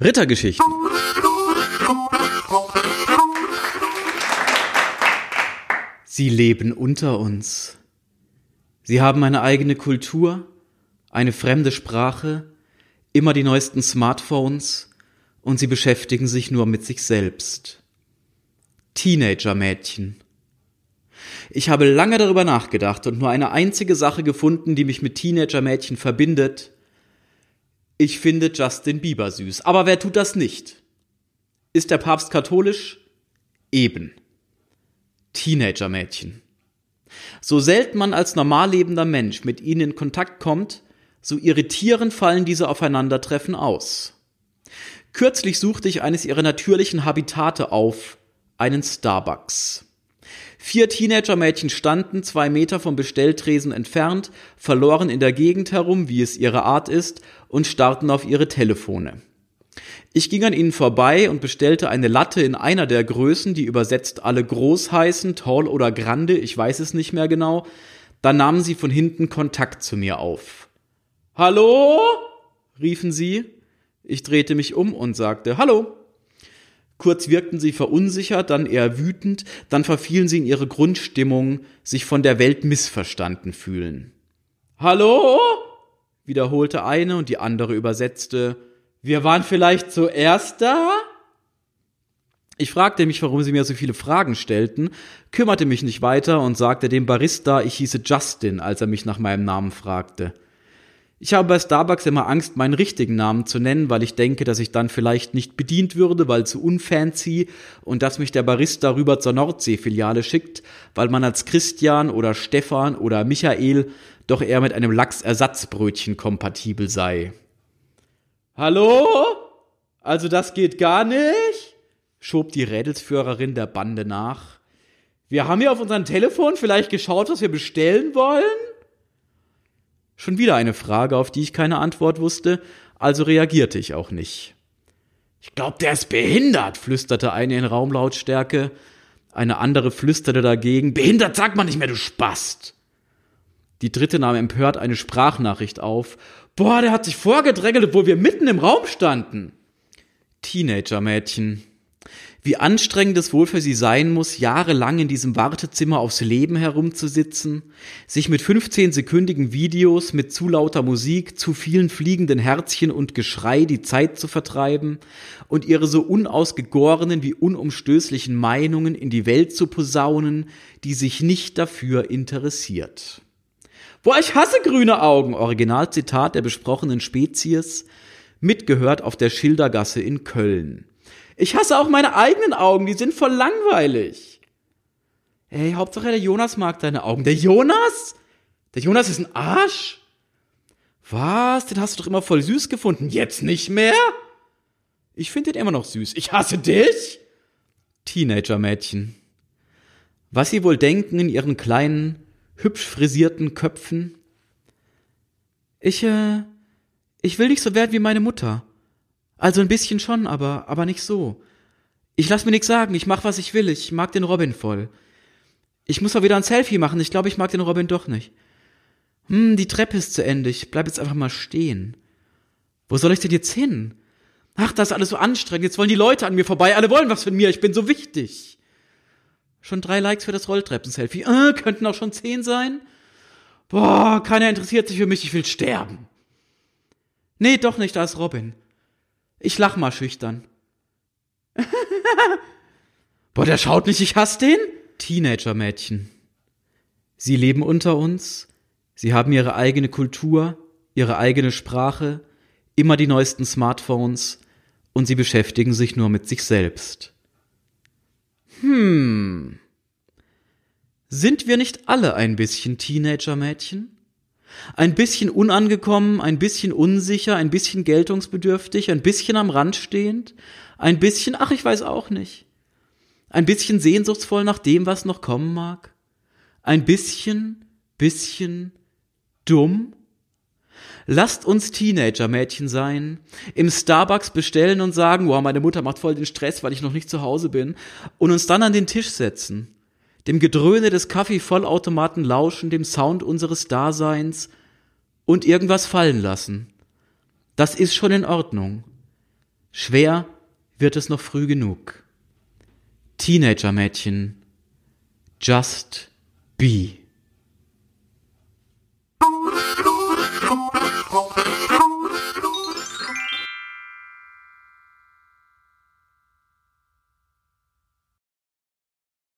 Rittergeschichten. Sie leben unter uns. Sie haben eine eigene Kultur, eine fremde Sprache, immer die neuesten Smartphones und sie beschäftigen sich nur mit sich selbst. Teenager-Mädchen. Ich habe lange darüber nachgedacht und nur eine einzige Sache gefunden, die mich mit Teenager-Mädchen verbindet. Ich finde Justin Bieber süß. Aber wer tut das nicht? Ist der Papst katholisch? Eben. Teenager-Mädchen. So selten man als normal lebender Mensch mit ihnen in Kontakt kommt, so irritierend fallen diese Aufeinandertreffen aus. Kürzlich suchte ich eines ihrer natürlichen Habitate auf, einen Starbucks. Vier Teenager-Mädchen standen zwei Meter vom Bestelltresen entfernt, verloren in der Gegend herum, wie es ihre Art ist, und starrten auf ihre Telefone. Ich ging an ihnen vorbei und bestellte eine Latte in einer der Größen, die übersetzt alle groß heißen, tall oder grande, ich weiß es nicht mehr genau. Dann nahmen sie von hinten Kontakt zu mir auf. Hallo? riefen sie. Ich drehte mich um und sagte Hallo. Kurz wirkten sie verunsichert, dann eher wütend, dann verfielen sie in ihre Grundstimmung, sich von der Welt missverstanden fühlen. Hallo? wiederholte eine und die andere übersetzte Wir waren vielleicht zuerst da? Ich fragte mich, warum sie mir so viele Fragen stellten, kümmerte mich nicht weiter und sagte dem Barista, ich hieße Justin, als er mich nach meinem Namen fragte. Ich habe bei Starbucks immer Angst, meinen richtigen Namen zu nennen, weil ich denke, dass ich dann vielleicht nicht bedient würde, weil zu unfancy und dass mich der Barista rüber zur Nordsee-Filiale schickt, weil man als Christian oder Stefan oder Michael doch eher mit einem Lachsersatzbrötchen kompatibel sei. Hallo? Also das geht gar nicht? schob die Rädelsführerin der Bande nach. Wir haben hier auf unserem Telefon vielleicht geschaut, was wir bestellen wollen? Schon wieder eine Frage, auf die ich keine Antwort wusste, also reagierte ich auch nicht. Ich glaub, der ist behindert, flüsterte eine in Raumlautstärke. Eine andere flüsterte dagegen, behindert sagt man nicht mehr, du Spast. Die dritte nahm empört eine Sprachnachricht auf. Boah, der hat sich vorgedrängelt, obwohl wir mitten im Raum standen. Teenager-Mädchen. Wie anstrengend es wohl für sie sein muss, jahrelang in diesem Wartezimmer aufs Leben herumzusitzen, sich mit 15-sekündigen Videos, mit zu lauter Musik, zu vielen fliegenden Herzchen und Geschrei die Zeit zu vertreiben und ihre so unausgegorenen wie unumstößlichen Meinungen in die Welt zu posaunen, die sich nicht dafür interessiert. Boah, ich hasse grüne Augen, Originalzitat der besprochenen Spezies, mitgehört auf der Schildergasse in Köln. Ich hasse auch meine eigenen Augen, die sind voll langweilig. Ey, Hauptsache der Jonas mag deine Augen. Der Jonas? Der Jonas ist ein Arsch? Was? Den hast du doch immer voll süß gefunden. Jetzt nicht mehr? Ich finde den immer noch süß. Ich hasse dich? Teenager-Mädchen. Was sie wohl denken in ihren kleinen, hübsch frisierten Köpfen? Ich, äh, ich will nicht so werden wie meine Mutter. Also ein bisschen schon, aber, aber nicht so. Ich lass mir nichts sagen, ich mach, was ich will, ich mag den Robin voll. Ich muss mal wieder ein Selfie machen, ich glaube, ich mag den Robin doch nicht. Hm, die Treppe ist zu Ende, ich bleib jetzt einfach mal stehen. Wo soll ich denn jetzt hin? Ach, das ist alles so anstrengend, jetzt wollen die Leute an mir vorbei, alle wollen was von mir, ich bin so wichtig. Schon drei Likes für das Rolltreppen-Selfie, äh, könnten auch schon zehn sein. Boah, keiner interessiert sich für mich, ich will sterben. Nee, doch nicht, da ist Robin. Ich lach mal schüchtern. Boah, der schaut nicht, ich hasse den? Teenager-Mädchen. Sie leben unter uns, sie haben ihre eigene Kultur, ihre eigene Sprache, immer die neuesten Smartphones und sie beschäftigen sich nur mit sich selbst. Hm. Sind wir nicht alle ein bisschen Teenager-Mädchen? Ein bisschen unangekommen, ein bisschen unsicher, ein bisschen geltungsbedürftig, ein bisschen am Rand stehend, ein bisschen, ach, ich weiß auch nicht. Ein bisschen sehnsuchtsvoll nach dem, was noch kommen mag. Ein bisschen, bisschen dumm. Lasst uns Teenager-Mädchen sein, im Starbucks bestellen und sagen, wow, meine Mutter macht voll den Stress, weil ich noch nicht zu Hause bin, und uns dann an den Tisch setzen dem Gedröhne des Kaffeevollautomaten lauschen, dem Sound unseres Daseins und irgendwas fallen lassen. Das ist schon in Ordnung. Schwer wird es noch früh genug. Teenager-Mädchen, just be.